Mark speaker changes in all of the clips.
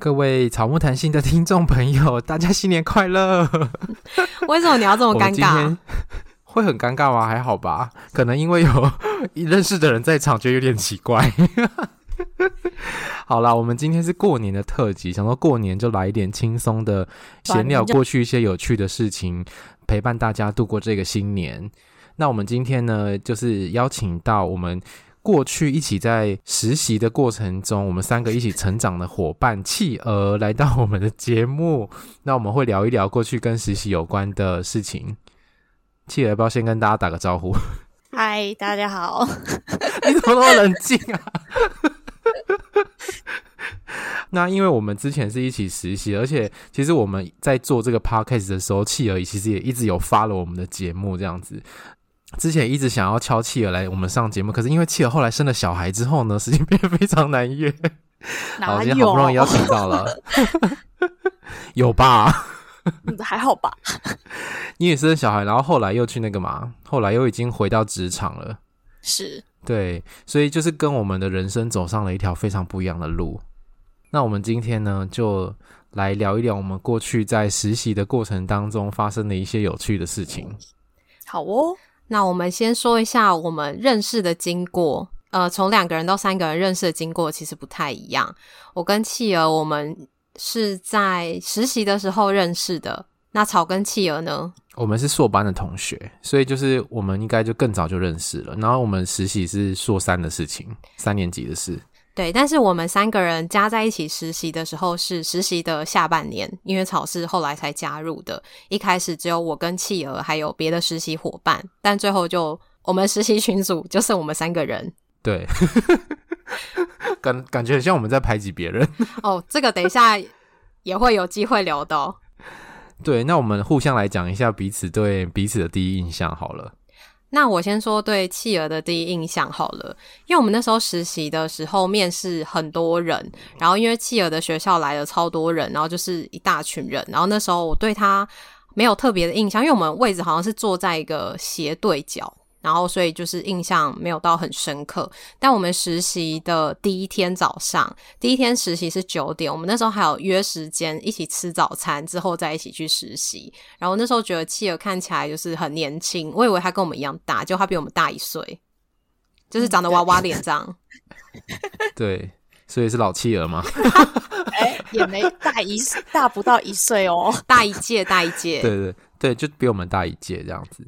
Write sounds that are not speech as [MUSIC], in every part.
Speaker 1: 各位草木谈心的听众朋友，大家新年快乐！
Speaker 2: 为什么你要这么尴尬？
Speaker 1: 会很尴尬吗？还好吧，可能因为有认识的人在场，觉得有点奇怪。[LAUGHS] 好啦，我们今天是过年的特辑，想说过年就来一点轻松的闲聊，过去一些有趣的事情，陪伴大家度过这个新年。那我们今天呢，就是邀请到我们。过去一起在实习的过程中，我们三个一起成长的伙伴企鹅来到我们的节目，[LAUGHS] 那我们会聊一聊过去跟实习有关的事情。企鹅要不要先跟大家打个招呼？
Speaker 3: 嗨，大家好！[LAUGHS]
Speaker 1: 你怎么那么冷静啊？[LAUGHS] 那因为我们之前是一起实习，而且其实我们在做这个 podcast 的时候，企鹅其实也一直有 follow 我们的节目这样子。之前一直想要敲企鹅来我们上节目，可是因为企鹅后来生了小孩之后呢，时间变得非常
Speaker 3: 难约。[LAUGHS]
Speaker 1: 好，今天好不容易邀请到了，[LAUGHS] 有吧？
Speaker 3: 还好吧？[LAUGHS]
Speaker 1: 你也生了小孩，然后后来又去那个嘛，后来又已经回到职场了。
Speaker 3: 是，
Speaker 1: 对，所以就是跟我们的人生走上了一条非常不一样的路。那我们今天呢，就来聊一聊我们过去在实习的过程当中发生的一些有趣的事情。
Speaker 3: 好哦。
Speaker 2: 那我们先说一下我们认识的经过，呃，从两个人到三个人认识的经过其实不太一样。我跟契儿，我们是在实习的时候认识的。那草根契儿呢？
Speaker 1: 我们是硕班的同学，所以就是我们应该就更早就认识了。然后我们实习是硕三的事情，三年级的事。
Speaker 2: 对，但是我们三个人加在一起实习的时候是实习的下半年，因为草是后来才加入的。一开始只有我跟企鹅还有别的实习伙伴，但最后就我们实习群组就剩我们三个人。
Speaker 1: 对，[LAUGHS] 感感觉很像我们在排挤别人。[LAUGHS]
Speaker 2: 哦，这个等一下也会有机会聊到。
Speaker 1: 对，那我们互相来讲一下彼此对彼此的第一印象好了。
Speaker 2: 那我先说对企鹅的第一印象好了，因为我们那时候实习的时候面试很多人，然后因为企鹅的学校来了超多人，然后就是一大群人，然后那时候我对他没有特别的印象，因为我们位置好像是坐在一个斜对角。然后，所以就是印象没有到很深刻。但我们实习的第一天早上，第一天实习是九点，我们那时候还有约时间一起吃早餐，之后再一起去实习。然后那时候觉得企鹅看起来就是很年轻，我以为他跟我们一样大，就他比我们大一岁，就是长得娃娃脸这样。
Speaker 1: 对，所以是老企鹅吗？
Speaker 3: 哎、欸，也没大一大不到一岁哦，
Speaker 2: 大一届，大一届。
Speaker 1: 对对对，就比我们大一届这样子。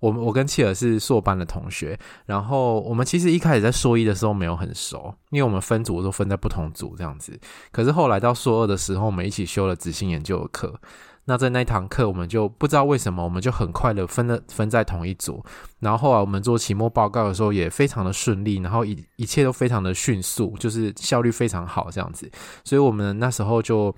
Speaker 1: 我们我跟企鹅是硕班的同学，然后我们其实一开始在硕一的时候没有很熟，因为我们分组都分在不同组这样子。可是后来到硕二的时候，我们一起修了执行研究的课。那在那堂课，我们就不知道为什么，我们就很快的分了分在同一组。然后后来我们做期末报告的时候也非常的顺利，然后一一切都非常的迅速，就是效率非常好这样子。所以我们那时候就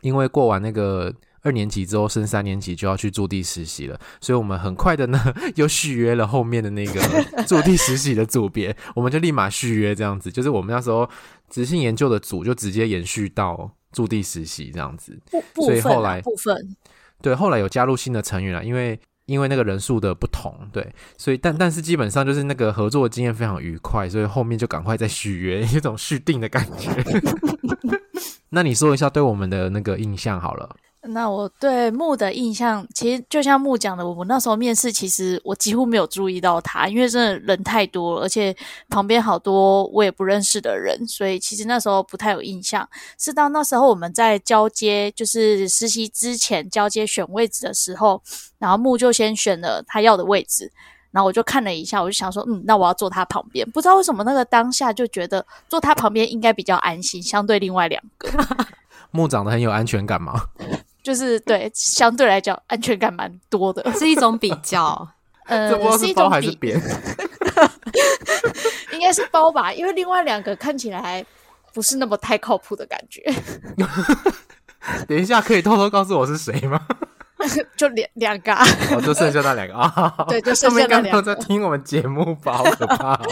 Speaker 1: 因为过完那个。二年级之后升三年级就要去驻地实习了，所以我们很快的呢 [LAUGHS] 又续约了后面的那个驻地实习的组别，我们就立马续约这样子，就是我们那时候执行研究的组就直接延续到驻地实习这样子，所以后来
Speaker 3: 部分
Speaker 1: 对后来有加入新的成员了，因为因为那个人数的不同，对，所以但但是基本上就是那个合作的经验非常愉快，所以后面就赶快再续约，[LAUGHS] 一种续订的感觉。[LAUGHS] 那你说一下对我们的那个印象好了。
Speaker 3: 那我对木的印象，其实就像木讲的，我那时候面试，其实我几乎没有注意到他，因为真的人太多了，而且旁边好多我也不认识的人，所以其实那时候不太有印象。是到那时候我们在交接，就是实习之前交接选位置的时候，然后木就先选了他要的位置，然后我就看了一下，我就想说，嗯，那我要坐他旁边。不知道为什么那个当下就觉得坐他旁边应该比较安心，相对另外两个。[LAUGHS]
Speaker 1: 木长得很有安全感吗？
Speaker 3: 就是对，相对来讲安全感蛮多的，[LAUGHS]
Speaker 2: 是一种比较。
Speaker 3: 呃，
Speaker 1: 这不知道是包还是扁？[LAUGHS]
Speaker 3: 应该是包吧，因为另外两个看起来不是那么太靠谱的感觉。[LAUGHS]
Speaker 1: 等一下，可以偷偷告诉我是谁吗？
Speaker 3: 就两两个，
Speaker 1: 哦，就剩下那两个啊。
Speaker 3: 对，就剩下那两个。
Speaker 1: 在听我们节目吧？好可怕啊。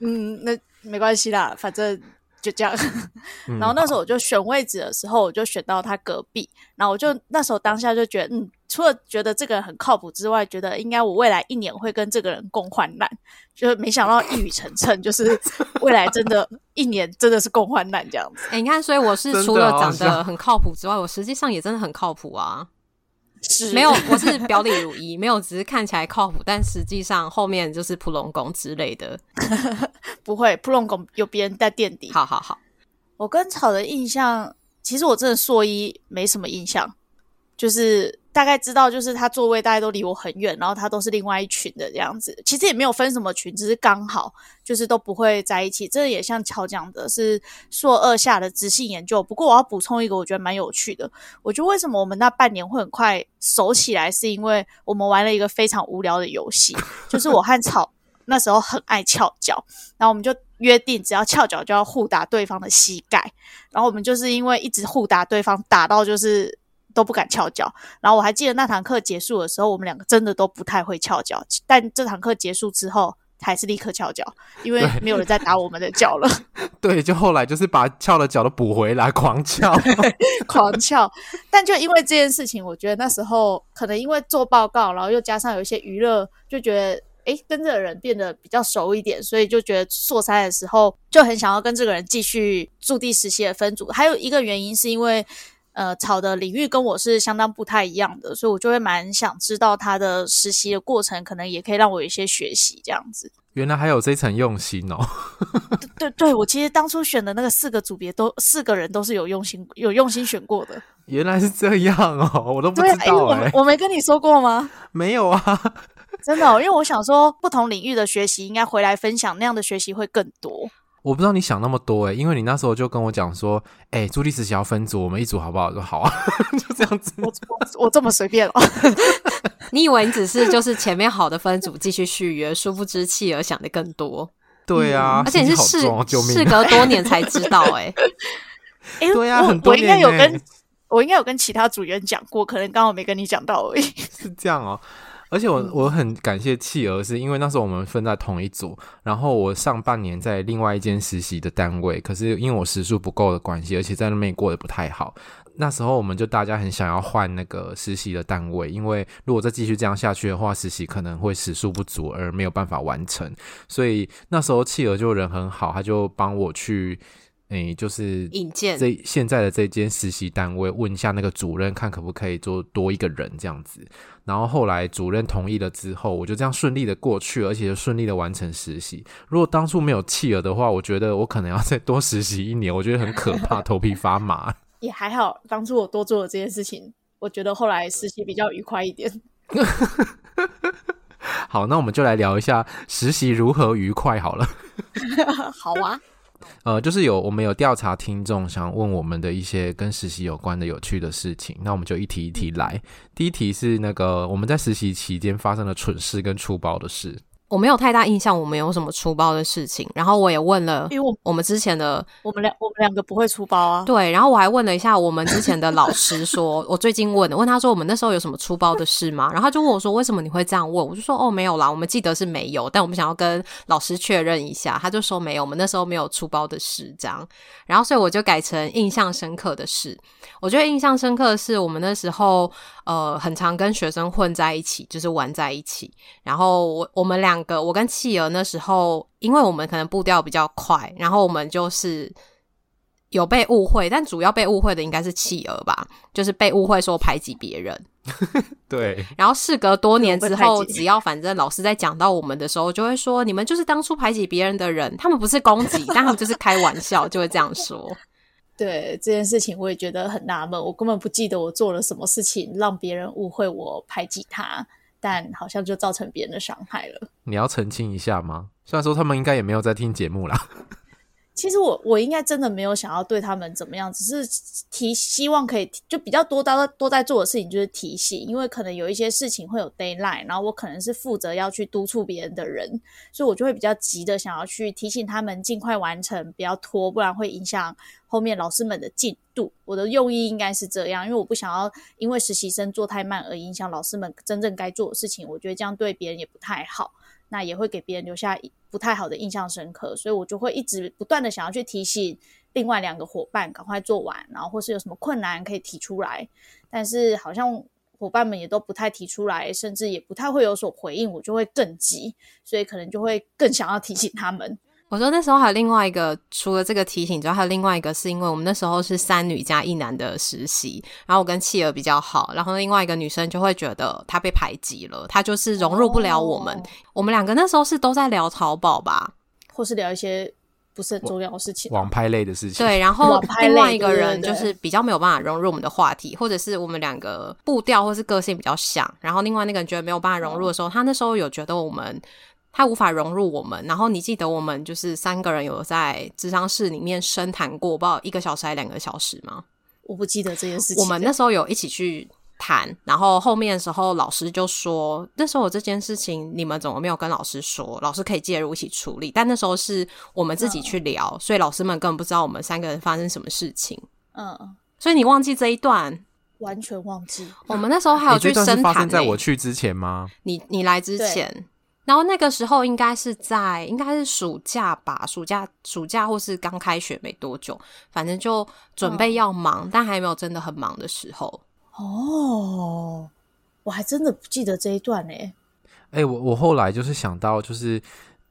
Speaker 3: 嗯，那没关系啦，反正。就这样，[LAUGHS] 然后那时候我就选位置的时候，我就选到他隔壁。然后我就那时候当下就觉得，嗯，除了觉得这个人很靠谱之外，觉得应该我未来一年会跟这个人共患难。就没想到一语成谶，就是未来真的一年真的是共患难这样子。
Speaker 2: 哎，你看，所以我是除了长得很靠谱之外，我实际上也真的很靠谱啊。是没有，我是表里如一，没有，只是看起来靠谱，但实际上后面就是普龙宫之类的。[LAUGHS]
Speaker 3: 不会，普龙宫有别人在垫底。
Speaker 2: 好好好，
Speaker 3: 我跟草的印象，其实我真的硕一没什么印象，就是。大概知道，就是他座位大概都离我很远，然后他都是另外一群的这样子。其实也没有分什么群，只是刚好就是都不会在一起。这也像乔讲的，是硕二下的直性研究。不过我要补充一个，我觉得蛮有趣的。我觉得为什么我们那半年会很快熟起来，是因为我们玩了一个非常无聊的游戏，就是我和草那时候很爱翘脚，然后我们就约定，只要翘脚就要互打对方的膝盖。然后我们就是因为一直互打对方，打到就是。都不敢翘脚，然后我还记得那堂课结束的时候，我们两个真的都不太会翘脚。但这堂课结束之后，还是立刻翘脚，因为没有人再打我们的脚了。[LAUGHS]
Speaker 1: 对，就后来就是把翘的脚都补回来，狂翘，[LAUGHS]
Speaker 3: 狂翘。但就因为这件事情，我觉得那时候可能因为做报告，然后又加上有一些娱乐，就觉得诶，跟这个人变得比较熟一点，所以就觉得硕三的时候就很想要跟这个人继续驻地实习的分组。还有一个原因是因为。呃，炒的领域跟我是相当不太一样的，所以我就会蛮想知道他的实习的过程，可能也可以让我有一些学习这样子。
Speaker 1: 原来还有这层用心哦！[LAUGHS]
Speaker 3: 对对对，我其实当初选的那个四个组别都四个人都是有用心有用心选过的。
Speaker 1: 原来是这样哦，我都不知道。
Speaker 3: 我我没跟你说过吗？
Speaker 1: 没有啊，
Speaker 3: 真的、哦，因为我想说不同领域的学习应该回来分享，那样的学习会更多。
Speaker 1: 我不知道你想那么多诶，因为你那时候就跟我讲说，哎，驻地实习要分组，我们一组好不好？我说好啊，[LAUGHS] 就这样子。
Speaker 3: 我我，我这么随便哦？[LAUGHS]
Speaker 2: 你以为你只是就是前面好的分组继续续约，殊不知企鹅想的更多。
Speaker 1: 对啊，
Speaker 2: 而且你是事事隔多年才知道诶。[LAUGHS] 哎，
Speaker 1: 对啊，
Speaker 3: 我
Speaker 1: 很多年
Speaker 3: 我应该有跟我应该有跟其他组员讲过，可能刚好没跟你讲到而已。
Speaker 1: 是这样哦。而且我我很感谢企鹅，是因为那时候我们分在同一组，然后我上半年在另外一间实习的单位，可是因为我时数不够的关系，而且在那边过得不太好。那时候我们就大家很想要换那个实习的单位，因为如果再继续这样下去的话，实习可能会时数不足而没有办法完成。所以那时候企鹅就人很好，他就帮我去。诶、欸，就是
Speaker 2: 引荐
Speaker 1: 这现在的这间实习单位，问一下那个主任，看可不可以做多一个人这样子。然后后来主任同意了之后，我就这样顺利的过去，而且就顺利的完成实习。如果当初没有弃儿的话，我觉得我可能要再多实习一年，我觉得很可怕，[LAUGHS] 头皮发麻。
Speaker 3: 也还好，当初我多做了这件事情，我觉得后来实习比较愉快一点。[LAUGHS]
Speaker 1: 好，那我们就来聊一下实习如何愉快好了。[LAUGHS]
Speaker 3: 好啊。
Speaker 1: 呃，就是有我们有调查听众想问我们的一些跟实习有关的有趣的事情，那我们就一题一题来。第一题是那个我们在实习期间发生的蠢事跟粗暴的事。
Speaker 2: 我没有太大印象，我们有什么出包的事情。然后我也问了，因为我们之前的
Speaker 3: 我们两我们两个不会出包啊。
Speaker 2: 对，然后我还问了一下我们之前的老师说，说 [LAUGHS] 我最近问的问他说我们那时候有什么出包的事吗？然后他就问我说为什么你会这样问？我就说哦没有啦，我们记得是没有，但我们想要跟老师确认一下。他就说没有，我们那时候没有出包的事这样。然后所以我就改成印象深刻的事。我觉得印象深刻的是我们那时候呃很常跟学生混在一起，就是玩在一起。然后我我们两个我跟企鹅那时候，因为我们可能步调比较快，然后我们就是有被误会，但主要被误会的应该是企鹅吧，就是被误会说排挤别人。[LAUGHS]
Speaker 1: 对。
Speaker 2: 然后事隔多年之后，只要反正老师在讲到我们的时候，就会说你们就是当初排挤别人的人，他们不是攻击，[LAUGHS] 但他们就是开玩笑，就会这样说。
Speaker 3: 对这件事情，我也觉得很纳闷，我根本不记得我做了什么事情让别人误会我排挤他。但好像就造成别人的伤害了。
Speaker 1: 你要澄清一下吗？虽然说他们应该也没有在听节目啦。
Speaker 3: 其实我我应该真的没有想要对他们怎么样，只是提希望可以就比较多多多在做的事情就是提醒，因为可能有一些事情会有 deadline，然后我可能是负责要去督促别人的人，所以我就会比较急的想要去提醒他们尽快完成，不要拖，不然会影响后面老师们的进度。我的用意应该是这样，因为我不想要因为实习生做太慢而影响老师们真正该做的事情，我觉得这样对别人也不太好。那也会给别人留下不太好的印象深刻，所以我就会一直不断的想要去提醒另外两个伙伴赶快做完，然后或是有什么困难可以提出来，但是好像伙伴们也都不太提出来，甚至也不太会有所回应，我就会更急，所以可能就会更想要提醒他们。
Speaker 2: 我说那时候还有另外一个，除了这个提醒之外，还有另外一个是因为我们那时候是三女加一男的实习，然后我跟企鹅比较好，然后另外一个女生就会觉得她被排挤了，她就是融入不了我们。哦、我们两个那时候是都在聊淘宝吧，
Speaker 3: 或是聊一些不是很重要的事情，
Speaker 1: 网拍类的事情。
Speaker 2: 对，然 [LAUGHS] 后另外一个人就是比较没有办法融入我们的话题，或者是我们两个步调或是个性比较像，然后另外那个人觉得没有办法融入的时候，哦、他那时候有觉得我们。他无法融入我们，然后你记得我们就是三个人有在智商室里面深谈过，不知道一个小时还是两个小时吗？
Speaker 3: 我不记得这件事情。
Speaker 2: 我们那时候有一起去谈，然后后面的时候老师就说，那时候有这件事情你们怎么没有跟老师说？老师可以介入一起处理，但那时候是我们自己去聊，嗯、所以老师们根本不知道我们三个人发生什么事情。
Speaker 3: 嗯，
Speaker 2: 所以你忘记这一段？
Speaker 3: 完全忘记。
Speaker 2: 我们那时候还有去深谈、欸。欸、发生
Speaker 1: 在我去之前吗？
Speaker 2: 你你来之前。然后那个时候应该是在，应该是暑假吧，暑假暑假或是刚开学没多久，反正就准备要忙，嗯、但还没有真的很忙的时候。
Speaker 3: 哦，我还真的不记得这一段呢。
Speaker 1: 哎、欸，我我后来就是想到，就是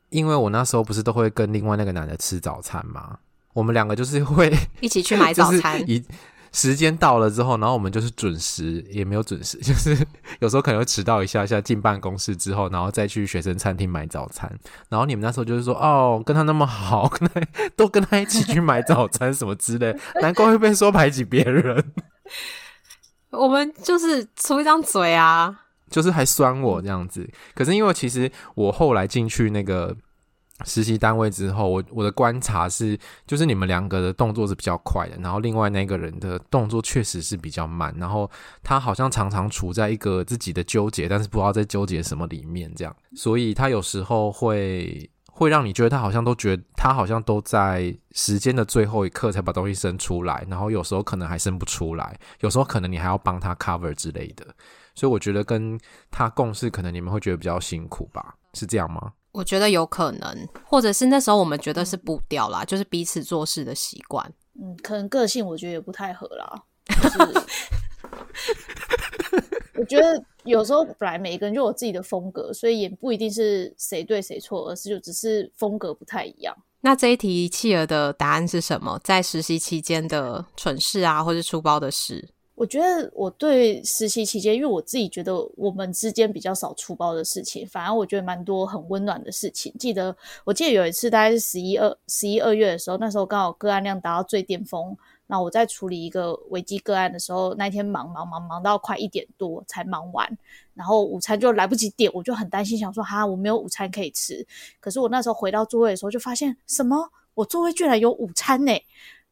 Speaker 1: 因为我那时候不是都会跟另外那个男的吃早餐嘛？我们两个就是会
Speaker 2: 一起去买早 [LAUGHS] 餐。
Speaker 1: 时间到了之后，然后我们就是准时，也没有准时，[LAUGHS] 就是有时候可能会迟到一下下。进办公室之后，然后再去学生餐厅买早餐。然后你们那时候就是说，哦，跟他那么好，[LAUGHS] 跟他都跟他一起去买早餐什么之类，难怪会被说排挤别人。
Speaker 2: 我们就是出一张嘴啊，
Speaker 1: 就是还酸我这样子。可是因为其实我后来进去那个。实习单位之后，我我的观察是，就是你们两个的动作是比较快的，然后另外那个人的动作确实是比较慢，然后他好像常常处在一个自己的纠结，但是不知道在纠结什么里面这样，所以他有时候会会让你觉得他好像都觉得他好像都在时间的最后一刻才把东西生出来，然后有时候可能还生不出来，有时候可能你还要帮他 cover 之类的，所以我觉得跟他共事，可能你们会觉得比较辛苦吧？是这样吗？
Speaker 2: 我觉得有可能，或者是那时候我们觉得是步调啦，就是彼此做事的习惯。
Speaker 3: 嗯，可能个性我觉得也不太合啦。就是、[LAUGHS] 我觉得有时候本来每一个人就有自己的风格，所以也不一定是谁对谁错，而是就只是风格不太一样。
Speaker 2: 那这一题企鹅的答案是什么？在实习期间的蠢事啊，或是出包的事？
Speaker 3: 我觉得我对实习期间，因为我自己觉得我们之间比较少出包的事情，反而我觉得蛮多很温暖的事情。记得我记得有一次大概是十一二十一二月的时候，那时候刚好个案量达到最巅峰，那我在处理一个危机个案的时候，那天忙忙忙忙到快一点多才忙完，然后午餐就来不及点，我就很担心，想说哈我没有午餐可以吃。可是我那时候回到座位的时候，就发现什么？我座位居然有午餐呢！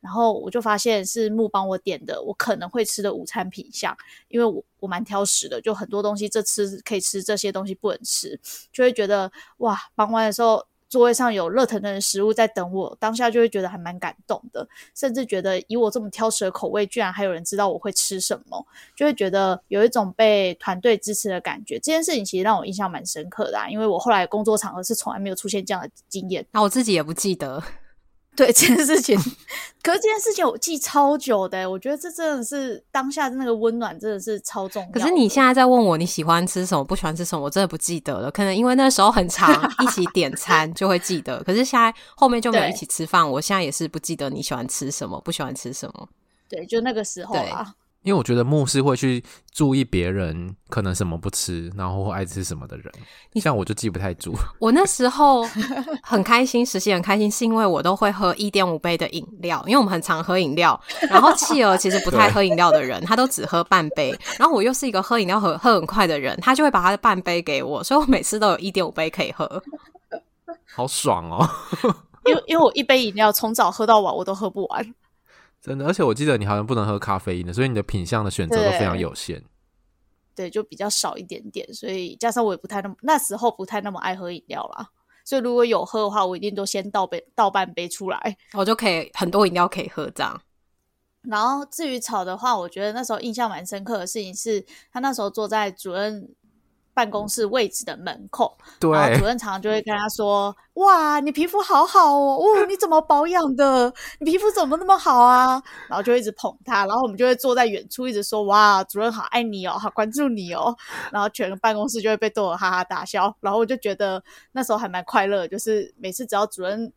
Speaker 3: 然后我就发现是木帮我点的，我可能会吃的午餐品项，因为我我蛮挑食的，就很多东西这吃可以吃，这些东西不能吃，就会觉得哇，忙完的时候座位上有热腾腾的食物在等我，当下就会觉得还蛮感动的，甚至觉得以我这么挑食的口味，居然还有人知道我会吃什么，就会觉得有一种被团队支持的感觉。这件事情其实让我印象蛮深刻的啊，因为我后来工作场合是从来没有出现这样的经验，
Speaker 2: 那我自己也不记得。
Speaker 3: 对这件事情，[LAUGHS] 可是这件事情我记超久的，我觉得这真的是当下的那个温暖，真的是超重要。
Speaker 2: 可是你现在在问我你喜欢吃什么，不喜欢吃什么，我真的不记得了。可能因为那时候很长 [LAUGHS] 一起点餐就会记得，可是现在后面就没有一起吃饭，我现在也是不记得你喜欢吃什么，不喜欢吃什么。
Speaker 3: 对，就那个时候啊。
Speaker 1: 因为我觉得牧师会去注意别人可能什么不吃，然后爱吃什么的人，像我就记不太住。
Speaker 2: 我那时候很开心，实习很开心，是因为我都会喝一点五杯的饮料，因为我们很常喝饮料。然后企鹅其实不太喝饮料的人，他都只喝半杯。然后我又是一个喝饮料喝喝很快的人，他就会把他的半杯给我，所以我每次都有一点五杯可以喝，
Speaker 1: 好爽哦。[LAUGHS]
Speaker 3: 因为因为我一杯饮料从早喝到晚，我都喝不完。
Speaker 1: 真的，而且我记得你好像不能喝咖啡因的，所以你的品相的选择都非常有限。
Speaker 3: 对，就比较少一点点，所以加上我也不太那么那时候不太那么爱喝饮料啦。所以如果有喝的话，我一定都先倒杯倒半杯出来，
Speaker 2: 我就可以很多饮料可以喝这样。[LAUGHS]
Speaker 3: 然后至于吵的话，我觉得那时候印象蛮深刻的事情是，他那时候坐在主任办公室位置的门口，
Speaker 1: 对，
Speaker 3: 然后主任常常就会跟他说：“哇，你皮肤好好哦，哦，你怎么保养的？你皮肤怎么那么好啊？”然后就一直捧他，然后我们就会坐在远处一直说：“哇，主任好爱你哦，好关注你哦。”然后全个办公室就会被逗得哈哈大笑，然后我就觉得那时候还蛮快乐，就是每次只要主任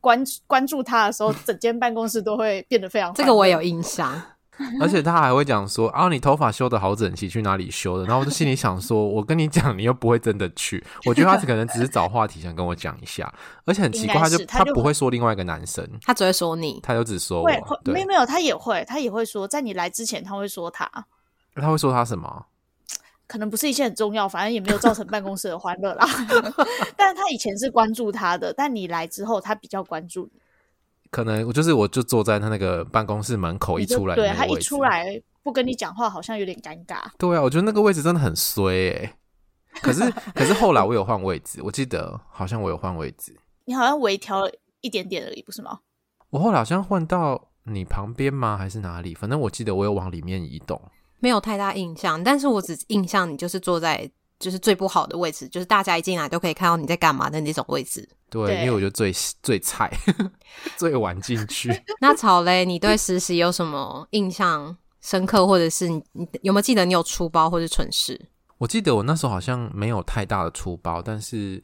Speaker 3: 关关注他的时候，整间办公室都会变得非常。
Speaker 2: 这个我也有印象。[LAUGHS]
Speaker 1: 而且他还会讲说啊，你头发修的好整齐，去哪里修的？然后我就心里想说，我跟你讲，你又不会真的去。我觉得他可能只是找话题想跟我讲一下，而且很奇怪，他就他不会说另外一个男生，
Speaker 2: 他只会说你，
Speaker 1: 他就只说我。
Speaker 3: 没有没有，他也会，他也会说，在你来之前他会说他，
Speaker 1: 他会说他什么？
Speaker 3: 可能不是一些很重要，反正也没有造成办公室的欢乐啦。[LAUGHS] 但是他以前是关注他的，但你来之后，他比较关注你。
Speaker 1: 可能我就是我就坐在他那个办公室门口一出来，
Speaker 3: 对，他一出来不跟你讲话，好像有点尴尬。
Speaker 1: 对啊，我觉得那个位置真的很衰哎、欸。可是 [LAUGHS] 可是后来我有换位置，我记得好像我有换位置。
Speaker 3: 你好像微调了一点点而已，不是吗？
Speaker 1: 我后来好像换到你旁边吗？还是哪里？反正我记得我有往里面移动，
Speaker 2: 没有太大印象。但是我只印象你就是坐在就是最不好的位置，就是大家一进来都可以看到你在干嘛的那种位置。
Speaker 1: 对，[LAUGHS] 对，因为我觉得最最菜，[LAUGHS] 最晚进去。[LAUGHS]
Speaker 2: 那草嘞，你对实习有什么印象深刻，或者是你，你有没有记得你有出包或者蠢事？
Speaker 1: 我记得我那时候好像没有太大的出包，但是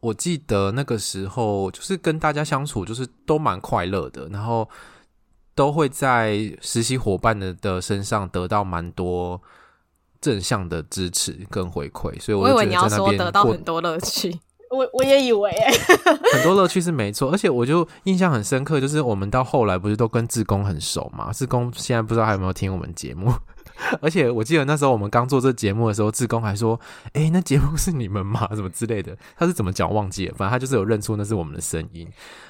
Speaker 1: 我记得那个时候就是跟大家相处，就是都蛮快乐的，然后都会在实习伙伴的的身上得到蛮多正向的支持跟回馈，所以我，就觉得在那边
Speaker 2: 我以为你要说得到很多乐趣。[LAUGHS]
Speaker 3: 我我也以为哎，[LAUGHS]
Speaker 1: 很多乐趣是没错，而且我就印象很深刻，就是我们到后来不是都跟志工很熟嘛？志工现在不知道还有没有听我们节目，[LAUGHS] 而且我记得那时候我们刚做这节目的时候，志工还说：“哎、欸，那节目是你们吗？[LAUGHS] 什么之类的？”他是怎么讲忘记了，反正他就是有认出那是我们的声音。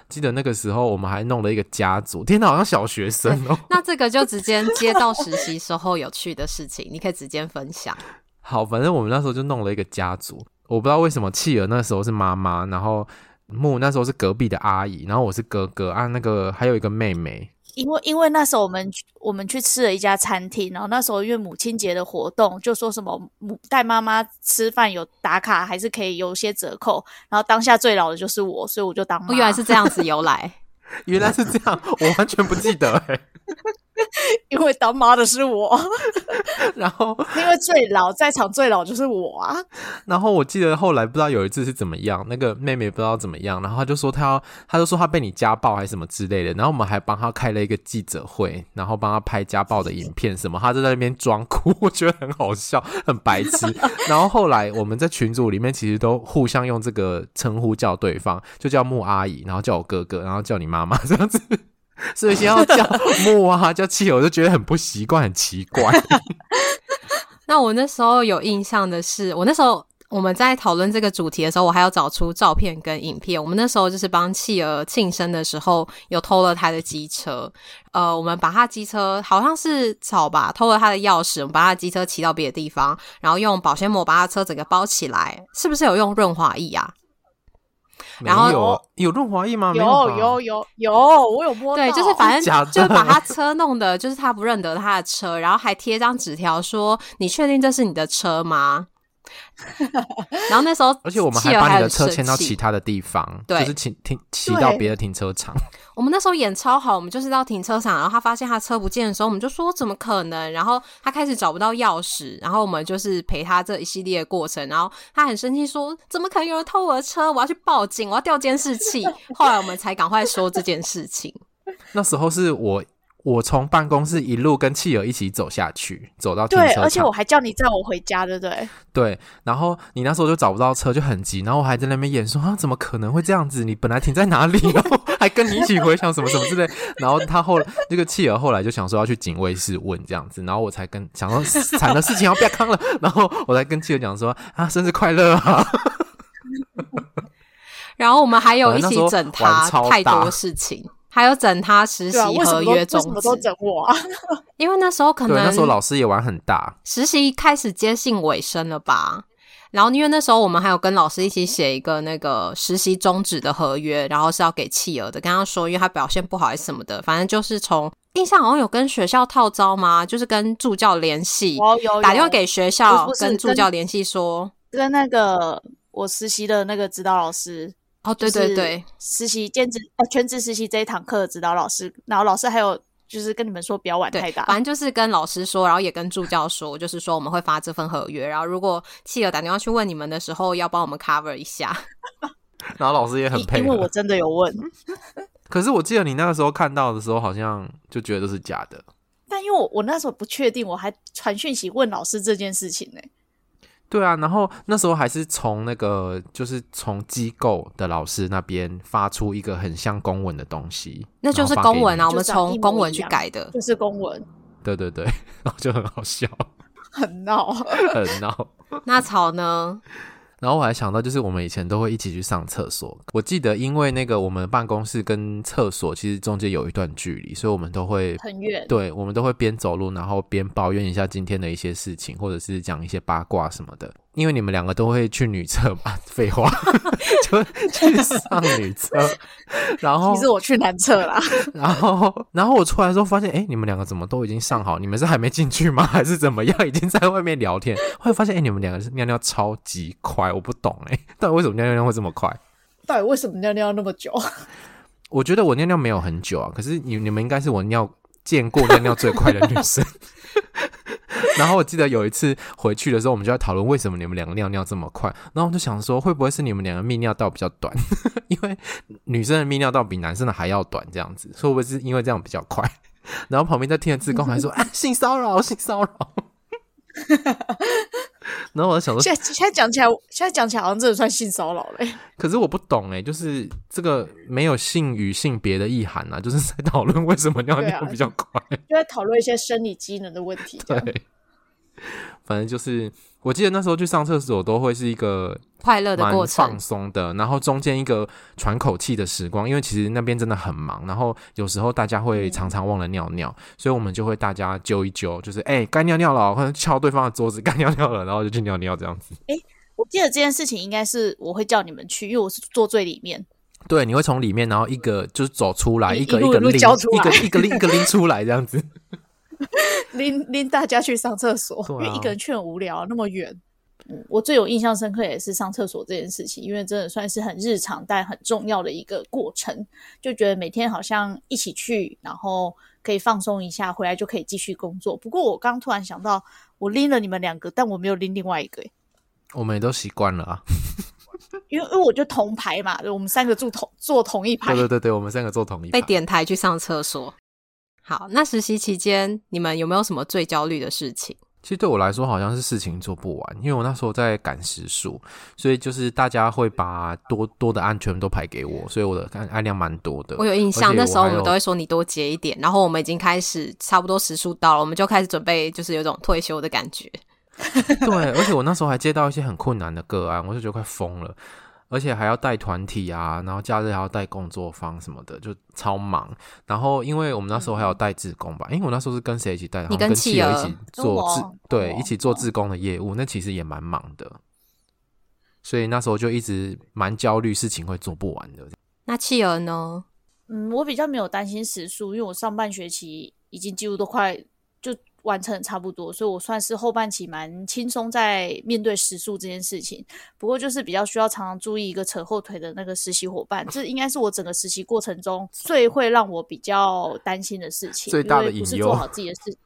Speaker 1: 记得那个时候我们还弄了一个家族，天哪，好像小学生哦、喔。
Speaker 2: 那这个就直接接到实习时候有趣的事情，你可以直接分享。[LAUGHS]
Speaker 1: 好，反正我们那时候就弄了一个家族。我不知道为什么企鹅那时候是妈妈，然后木那时候是隔壁的阿姨，然后我是哥哥啊，那个还有一个妹妹。
Speaker 3: 因为因为那时候我们我们去吃了一家餐厅，然后那时候因为母亲节的活动，就说什么母带妈妈吃饭有打卡，还是可以有些折扣。然后当下最老的就是我，所以我就当妈。
Speaker 2: 原来是这样子由来，[LAUGHS]
Speaker 1: 原来是这样，我完全不记得哎、欸。[LAUGHS]
Speaker 3: 因为当妈的是我，[LAUGHS]
Speaker 1: 然后 [LAUGHS]
Speaker 3: 因为最老在场最老就是我啊。
Speaker 1: 然后我记得后来不知道有一次是怎么样，那个妹妹不知道怎么样，然后她就说她要，她就说她被你家暴还是什么之类的。然后我们还帮她开了一个记者会，然后帮她拍家暴的影片什么，她就在那边装哭，我觉得很好笑，很白痴。然后后来我们在群组里面其实都互相用这个称呼叫对方，就叫木阿姨，然后叫我哥哥，然后叫你妈妈这样子。[LAUGHS] 所以先要叫木啊，叫企鹅，我就觉得很不习惯，很奇怪。[LAUGHS]
Speaker 2: 那我那时候有印象的是，我那时候我们在讨论这个主题的时候，我还要找出照片跟影片。我们那时候就是帮企鹅庆生的时候，有偷了他的机车。呃，我们把他机车好像是找吧，偷了他的钥匙，我们把他机车骑到别的地方，然后用保鲜膜把他车整个包起来。是不是有用润滑液啊？然后
Speaker 1: 有有润滑液吗？
Speaker 3: 有有有有，我有摸到。
Speaker 2: 对，就是反正 [LAUGHS] 就是把他车弄的，就是他不认得他的车，然后还贴张纸条说：“你确定这是你的车吗？” [LAUGHS] 然后那时候，
Speaker 1: 而且我们还把你的车牵到其他的地方，对，就是停停骑到别的停车场。
Speaker 2: 我们那时候演超好，我们就是到停车场，然后他发现他车不见的时候，我们就说怎么可能？然后他开始找不到钥匙，然后我们就是陪他这一系列的过程，然后他很生气说：“怎么可能有人偷我的车？我要去报警，我要调监视器。”后来我们才赶快说这件事情。[LAUGHS]
Speaker 1: 那时候是我。我从办公室一路跟企鹅一起走下去，走到停车场。
Speaker 3: 对，而且我还叫你载我回家，对不对？
Speaker 1: 对，然后你那时候就找不到车，就很急，然后我还在那边演说啊，怎么可能会这样子？你本来停在哪里？[LAUGHS] 然后还跟你一起回想什么什么之类。然后他后来这个企鹅后来就想说要去警卫室问这样子，然后我才跟想说惨的事情要变康了，然后我才跟企鹅讲说啊，生日快乐啊！[LAUGHS] [LAUGHS]
Speaker 2: 然后我们还有一起整他太多事情，还有整他实习合约终止，
Speaker 3: 为什么都整我啊？[LAUGHS]
Speaker 2: 因为那时候可能
Speaker 1: 那时候老师也玩很大，
Speaker 2: 实习开始接近尾声了吧。然后因为那时候我们还有跟老师一起写一个那个实习终止的合约，然后是要给企鹅的，跟他说，因为他表现不好还是什么的，反正就是从印象好像有跟学校套招吗？就是跟助教联系，
Speaker 3: 哦有有
Speaker 2: 打电话给学校跟助教联系说，
Speaker 3: 跟那个我实习的那个指导老师
Speaker 2: 哦，对对对，
Speaker 3: 实习兼职呃全职实习这一堂课的指导老师，然后老师还有。就是跟你们说不要玩太大，
Speaker 2: 反正就是跟老师说，然后也跟助教说，[LAUGHS] 就是说我们会发这份合约，然后如果企鹅打电话去问你们的时候，要帮我们 cover 一下。[LAUGHS]
Speaker 1: 然后老师也很配合，
Speaker 3: 因为我真的有问。[LAUGHS]
Speaker 1: 可是我记得你那个时候看到的时候，好像就觉得是假的。
Speaker 3: 但因为我我那时候不确定，我还传讯息问老师这件事情呢、欸。
Speaker 1: 对啊，然后那时候还是从那个，就是从机构的老师那边发出一个很像公文的东西，
Speaker 2: 那就是公文啊，我们从公文去改的，
Speaker 3: 就是公文。
Speaker 1: 对对对，[LAUGHS] 然后就很好笑，
Speaker 3: 很闹，[LAUGHS]
Speaker 1: 很闹。
Speaker 2: 那草呢？
Speaker 1: 然后我还想到，就是我们以前都会一起去上厕所。我记得，因为那个我们办公室跟厕所其实中间有一段距离，所以我们都会
Speaker 3: 很远。
Speaker 1: 对，我们都会边走路，然后边抱怨一下今天的一些事情，或者是讲一些八卦什么的。因为你们两个都会去女厕吧？[LAUGHS] 废话，[LAUGHS] 就去上女厕。然后
Speaker 3: 其实我去男厕啦。[LAUGHS]
Speaker 1: 然后，然后我出来的时候发现，哎，你们两个怎么都已经上好？你们是还没进去吗？还是怎么样？已经在外面聊天。后来发现，哎，你们两个是尿尿超级快，我不懂哎，到底为什么尿尿会这么快？
Speaker 3: 到底为什么尿尿那么久？
Speaker 1: 我觉得我尿尿没有很久啊，可是你你们应该是我尿见过尿尿最快的女生。[LAUGHS] 然后我记得有一次回去的时候，我们就在讨论为什么你们两个尿尿这么快。然后我就想说，会不会是你们两个泌尿道比较短？[LAUGHS] 因为女生的泌尿道比男生的还要短，这样子，会不会是因为这样比较快？[LAUGHS] 然后旁边在听的志工还说：“啊，性骚扰，性骚扰。”然后我就想说，
Speaker 3: 现在现在讲起来，现在讲起来好像真的算性骚扰嘞。
Speaker 1: 可是我不懂哎，就是这个没有性与性别的意涵啊，就是在讨论为什么尿尿比较快，
Speaker 3: 啊、就在讨论一些生理机能的问题。
Speaker 1: 对。[LAUGHS] 反正就是，我记得那时候去上厕所都会是一个
Speaker 2: 快乐的过程，
Speaker 1: 放松的，然后中间一个喘口气的时光，因为其实那边真的很忙，然后有时候大家会常常忘了尿尿，嗯、所以我们就会大家揪一揪，就是哎，该、欸、尿尿了，或者敲对方的桌子，[LAUGHS] 该尿尿了，然后就去尿尿这样子。
Speaker 3: 哎、欸，我记得这件事情应该是我会叫你们去，因为我是坐最里面。
Speaker 1: 对，你会从里面，然后一个就是走出来，一个
Speaker 3: 一
Speaker 1: 个拎，
Speaker 3: 一
Speaker 1: 个一个拎一个拎出来这样子。[LAUGHS]
Speaker 3: 拎拎大家去上厕所，啊，因为一个人去很无聊，那么远。嗯，我最有印象深刻也是上厕所这件事情，因为真的算是很日常但很重要的一个过程，就觉得每天好像一起去，然后可以放松一下，回来就可以继续工作。不过我刚突然想到，我拎了你们两个，但我没有拎另外一个。
Speaker 1: 我们也都习惯了啊，
Speaker 3: 因为因为我就同排嘛，我们三个住同坐同一排。
Speaker 1: 对对对对，我们三个坐同一排。
Speaker 2: 被点台去上厕所。好，那实习期间你们有没有什么最焦虑的事情？
Speaker 1: 其实对我来说，好像是事情做不完，因为我那时候在赶时数，所以就是大家会把多多的案全部都排给我，所以我的案案量蛮多的。
Speaker 2: 我有印象，那时候我们都会说你多接一点，然后我们已经开始差不多时数到了，我们就开始准备，就是有种退休的感觉。[LAUGHS]
Speaker 1: 对，而且我那时候还接到一些很困难的个案，我就觉得快疯了。而且还要带团体啊，然后假日还要带工作坊什么的，就超忙。然后因为我们那时候还有带志工吧，因为我那时候是跟谁一起带？
Speaker 2: 你跟企鹅
Speaker 1: 一起做志，对，一起做志工的业务，那其实也蛮忙的。所以那时候就一直蛮焦虑，事情会做不完的。
Speaker 2: 那企鹅呢？
Speaker 3: 嗯，我比较没有担心时数，因为我上半学期已经几乎都快就。完成差不多，所以我算是后半期蛮轻松在面对时速这件事情。不过就是比较需要常常注意一个扯后腿的那个实习伙伴，这应该是我整个实习过程中最会让我比较担心的事情，
Speaker 1: 最大的隐忧，
Speaker 3: 因为不是做好自己的事。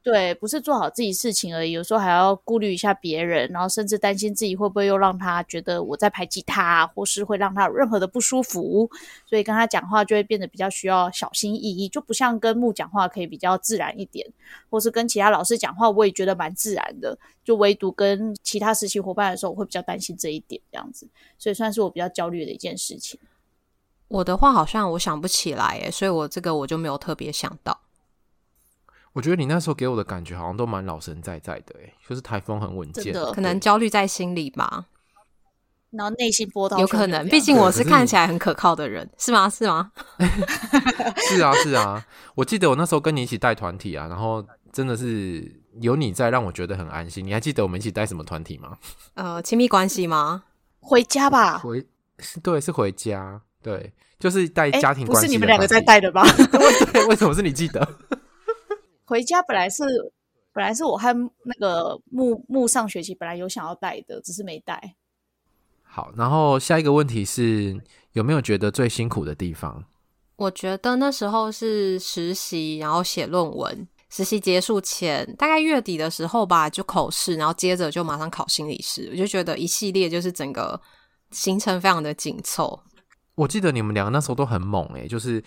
Speaker 3: 对，不是做好自己事情而已，有时候还要顾虑一下别人，然后甚至担心自己会不会又让他觉得我在排挤他，或是会让他有任何的不舒服，所以跟他讲话就会变得比较需要小心翼翼，就不像跟木讲话可以比较自然一点，或是跟其他老师讲话，我也觉得蛮自然的，就唯独跟其他实习伙伴的时候，我会比较担心这一点，这样子，所以算是我比较焦虑的一件事情。
Speaker 2: 我的话好像我想不起来诶，所以我这个我就没有特别想到。
Speaker 1: 我觉得你那时候给我的感觉好像都蛮老神在在的，诶，就是台风很稳健，
Speaker 3: 的，
Speaker 2: 可能焦虑在心里吧。
Speaker 3: 然后内心波涛
Speaker 2: 有可能，毕竟我是看起来很可靠的人，是吗？是吗？[LAUGHS]
Speaker 1: 是啊，是啊。我记得我那时候跟你一起带团体啊，然后真的是有你在，让我觉得很安心。你还记得我们一起带什么团体吗？[LAUGHS]
Speaker 2: 呃，亲密关系吗？
Speaker 3: 回家吧。
Speaker 1: 回是，对，是回家。对，就是带家庭关系。
Speaker 3: 不是你们两个在带的吧？[LAUGHS]
Speaker 1: 对，为什么是你记得？
Speaker 3: 回家本来是本来是我和那个木木上学期本来有想要带的，只是没带。
Speaker 1: 好，然后下一个问题是有没有觉得最辛苦的地方？
Speaker 2: 我觉得那时候是实习，然后写论文。实习结束前，大概月底的时候吧，就口试，然后接着就马上考心理师。我就觉得一系列就是整个行程非常的紧凑。
Speaker 1: 我记得你们两个那时候都很猛诶，就是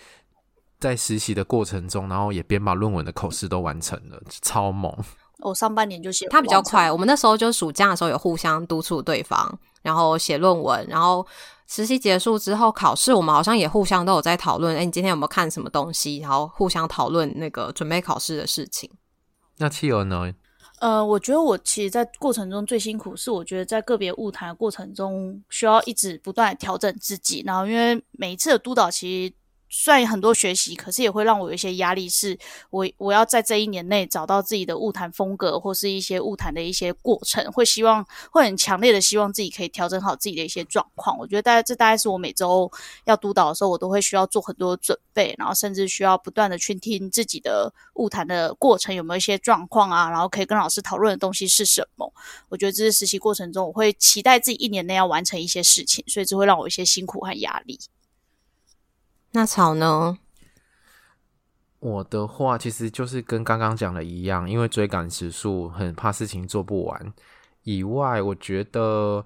Speaker 1: 在实习的过程中，然后也边把论文的口试都完成了，超猛。
Speaker 3: 我上半年就写，
Speaker 2: 他比较快。我们那时候就暑假的时候有互相督促对方，然后写论文，然后实习结束之后考试，我们好像也互相都有在讨论。哎，你今天有没有看什么东西？然后互相讨论那个准备考试的事情。
Speaker 1: 那企鹅呢？
Speaker 3: 呃，我觉得我其实，在过程中最辛苦是，我觉得在个别物谈的过程中，需要一直不断调整自己。然后，因为每一次的督导，其实。虽然很多学习，可是也会让我有一些压力，是我我要在这一年内找到自己的物谈风格，或是一些物谈的一些过程，会希望会很强烈的希望自己可以调整好自己的一些状况。我觉得大概这大概是我每周要督导的时候，我都会需要做很多准备，然后甚至需要不断的去听自己的物谈的过程有没有一些状况啊，然后可以跟老师讨论的东西是什么。我觉得这是实习过程中我会期待自己一年内要完成一些事情，所以这会让我一些辛苦和压力。
Speaker 2: 那草呢？
Speaker 1: 我的话其实就是跟刚刚讲的一样，因为追赶时速，很怕事情做不完。以外，我觉得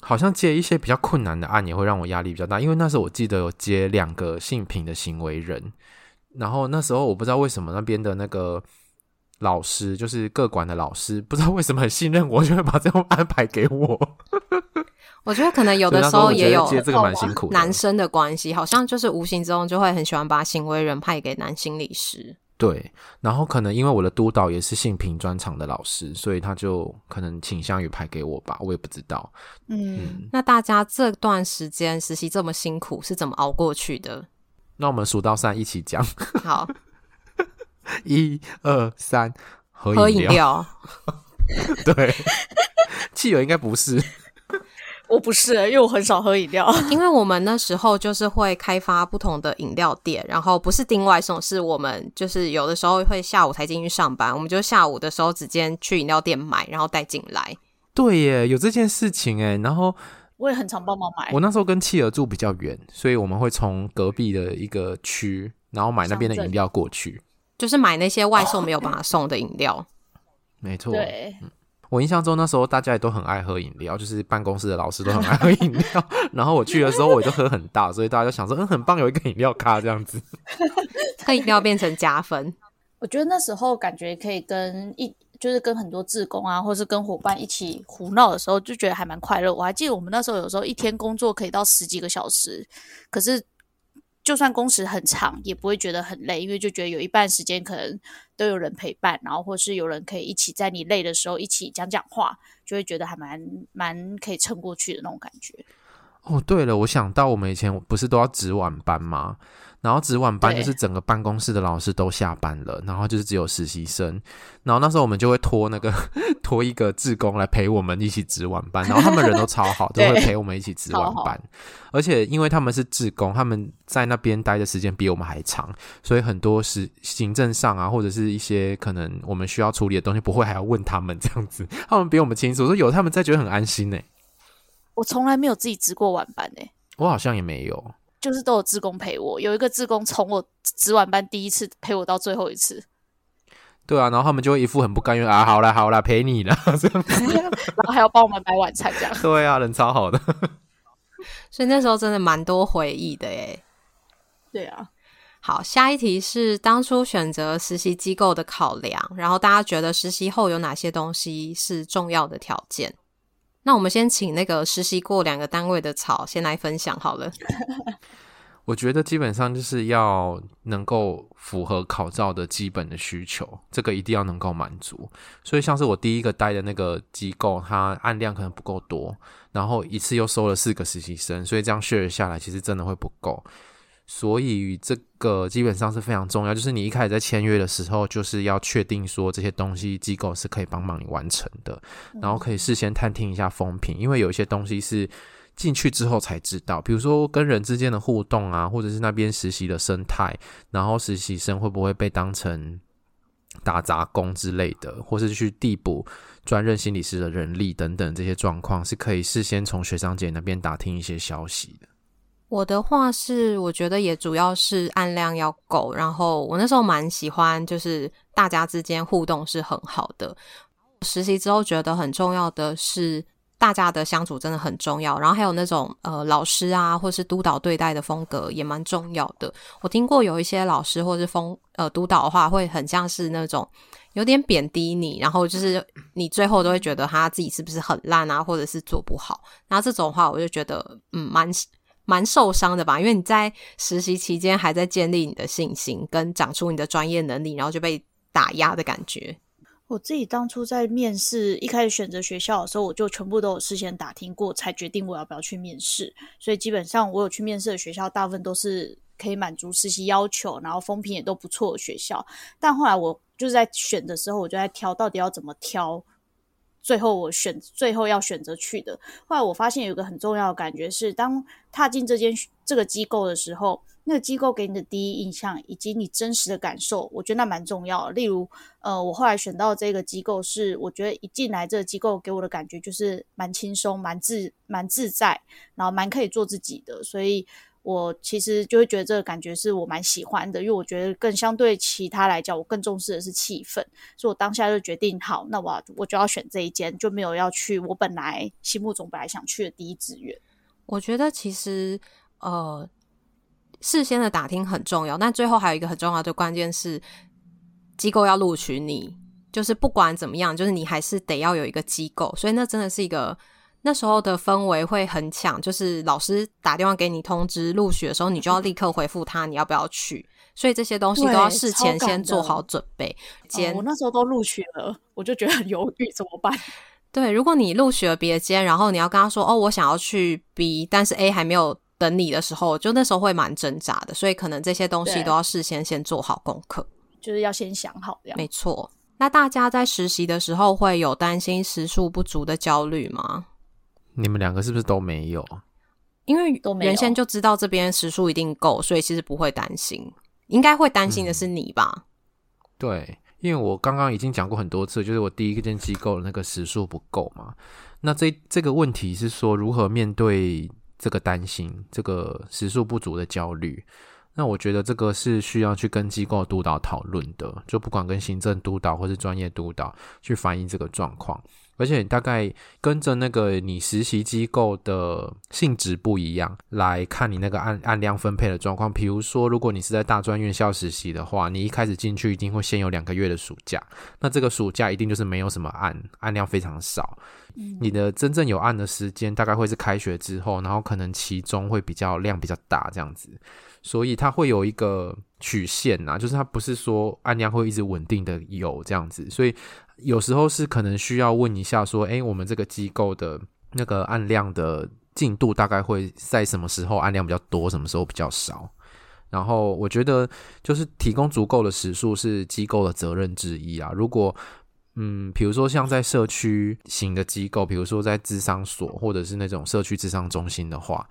Speaker 1: 好像接一些比较困难的案也会让我压力比较大，因为那时候我记得有接两个性品的行为人，然后那时候我不知道为什么那边的那个老师，就是各管的老师，不知道为什么很信任我，就会把这种安排给我。
Speaker 2: 我觉得可能有的时候也有
Speaker 1: 接这个蛮辛苦
Speaker 2: 男生的关系，好像就是无形之中就会很喜欢把行为人派给男心理师。
Speaker 1: 对，然后可能因为我的督导也是性平专长的老师，所以他就可能倾向于派给我吧，我也不知道。
Speaker 2: 嗯，嗯，那大家这段时间实习这么辛苦，是怎么熬过去的？
Speaker 1: 那我们数到三一起讲。
Speaker 2: 好，[LAUGHS]
Speaker 1: 一二三，喝饮料。[LAUGHS] 对，[LAUGHS] 汽油应该不是。
Speaker 3: 我不是，因为我很少喝饮料。[LAUGHS]
Speaker 2: 因为我们那时候就是会开发不同的饮料店，然后不是订外送，是我们就是有的时候会下午才进去上班，我们就下午的时候直接去饮料店买，然后带进来。
Speaker 1: 对耶，有这件事情哎。然后
Speaker 3: 我也很常帮忙买。
Speaker 1: 我那时候跟企鹅住比较远，所以我们会从隔壁的一个区，然后买那边的饮料过去，
Speaker 2: 就是买那些外送没有办法送的饮料。
Speaker 1: 没错，
Speaker 3: 对。嗯
Speaker 1: 我印象中那时候大家也都很爱喝饮料，就是办公室的老师都很爱喝饮料。[LAUGHS] 然后我去的时候，我就喝很大，所以大家就想说，嗯，很棒，有一个饮料咖这样子。[LAUGHS]
Speaker 2: 喝饮料变成加分。
Speaker 3: 我觉得那时候感觉可以跟一，就是跟很多志工啊，或是跟伙伴一起胡闹的时候，就觉得还蛮快乐。我还记得我们那时候有时候一天工作可以到十几个小时，可是。就算工时很长，也不会觉得很累，因为就觉得有一半时间可能都有人陪伴，然后或是有人可以一起在你累的时候一起讲讲话，就会觉得还蛮蛮可以撑过去的那种感觉。
Speaker 1: 哦，对了，我想到我们以前不是都要值晚班吗？然后值晚班就是整个办公室的老师都下班了，然后就是只有实习生。然后那时候我们就会拖那个 [LAUGHS] 拖一个志工来陪我们一起值晚班，[LAUGHS] 然后他们人都超好，都会陪我们一起值晚班。而且因为他们是志工，他们在那边待的时间比我们还长，所以很多是行政上啊，或者是一些可能我们需要处理的东西，不会还要问他们这样子，[LAUGHS] 他们比我们清楚。说有他们在，觉得很安心呢。
Speaker 3: 我从来没有自己值过晚班呢，
Speaker 1: 我好像也没有。
Speaker 3: 就是都有志工陪我，有一个志工从我值晚班第一次陪我到最后一次。
Speaker 1: 对啊，然后他们就会一副很不甘愿啊，好啦好啦，陪你啦，这样子，[LAUGHS]
Speaker 3: 然后还要帮我们买晚餐这样。[LAUGHS]
Speaker 1: 对啊，人超好的。[LAUGHS]
Speaker 2: 所以那时候真的蛮多回忆的耶。
Speaker 3: 对啊，
Speaker 2: 好，下一题是当初选择实习机构的考量，然后大家觉得实习后有哪些东西是重要的条件？那我们先请那个实习过两个单位的草先来分享好了。[LAUGHS]
Speaker 1: 我觉得基本上就是要能够符合考照的基本的需求，这个一定要能够满足。所以像是我第一个待的那个机构，它案量可能不够多，然后一次又收了四个实习生，所以这样 share 下来，其实真的会不够。所以这个基本上是非常重要，就是你一开始在签约的时候，就是要确定说这些东西机构是可以帮忙你完成的，然后可以事先探听一下风评，因为有一些东西是。进去之后才知道，比如说跟人之间的互动啊，或者是那边实习的生态，然后实习生会不会被当成打杂工之类的，或是去递补专任心理师的人力等等这些状况，是可以事先从学长姐那边打听一些消息的。
Speaker 2: 我的话是，我觉得也主要是案量要够，然后我那时候蛮喜欢，就是大家之间互动是很好的。实习之后觉得很重要的是。大家的相处真的很重要，然后还有那种呃老师啊，或是督导对待的风格也蛮重要的。我听过有一些老师或是风呃督导的话，会很像是那种有点贬低你，然后就是你最后都会觉得他自己是不是很烂啊，或者是做不好。然后这种话我就觉得嗯蛮蛮受伤的吧，因为你在实习期间还在建立你的信心，跟长出你的专业能力，然后就被打压的感觉。
Speaker 3: 我自己当初在面试一开始选择学校的时候，我就全部都有事先打听过，才决定我要不要去面试。所以基本上我有去面试的学校，大部分都是可以满足实习要求，然后风评也都不错的学校。但后来我就是在选的时候，我就在挑到底要怎么挑。最后我选最后要选择去的。后来我发现有一个很重要的感觉是，当踏进这间这个机构的时候。那个机构给你的第一印象，以及你真实的感受，我觉得那蛮重要的。例如，呃，我后来选到这个机构是，我觉得一进来这个机构给我的感觉就是蛮轻松、蛮自、蛮自在，然后蛮可以做自己的。所以我其实就会觉得这个感觉是我蛮喜欢的，因为我觉得更相对其他来讲，我更重视的是气氛。所以我当下就决定，好，那我我就要选这一间，就没有要去我本来心目中本来想去的第一志愿。
Speaker 2: 我觉得其实，呃。事先的打听很重要，但最后还有一个很重要的关键是，机构要录取你，就是不管怎么样，就是你还是得要有一个机构，所以那真的是一个那时候的氛围会很抢，就是老师打电话给你通知录取的时候，你就要立刻回复他你要不要去，所以这些东西都要事前先做好准备。
Speaker 3: 哦，我那时候都录取了，我就觉得很犹豫，怎么办？[LAUGHS]
Speaker 2: 对，如果你录取了别间，然后你要跟他说哦，我想要去 B，但是 A 还没有。等你的时候，就那时候会蛮挣扎的，所以可能这些东西都要事先先做好功课，
Speaker 3: 就是要先想好这样。
Speaker 2: 没错，那大家在实习的时候会有担心时数不足的焦虑吗？
Speaker 1: 你们两个是不是都没有？
Speaker 2: 因为原先就知道这边时数一定够，所以其实不会担心。应该会担心的是你吧？
Speaker 1: 嗯，对，因为我刚刚已经讲过很多次，就是我第一间机构的那个时数不够嘛。那这这个问题是说如何面对？这个担心，这个时数不足的焦虑，那我觉得这个是需要去跟机构督导讨论的，就不管跟行政督导或是专业督导去反映这个状况。而且大概跟着那个你实习机构的性质不一样来看你那个按按量分配的状况。比如说，如果你是在大专院校实习的话，你一开始进去一定会先有两个月的暑假，那这个暑假一定就是没有什么按按量非常少。你的真正有按的时间大概会是开学之后，然后可能其中会比较量比较大这样子，所以它会有一个曲线呐，就是它不是说按量会一直稳定的有这样子，所以。有时候是可能需要问一下，说，诶，我们这个机构的那个案量的进度大概会在什么时候案量比较多，什么时候比较少？然后我觉得就是提供足够的时数是机构的责任之一啊。如果嗯，比如说像在社区型的机构，比如说在智商所或者是那种社区智商中心的话。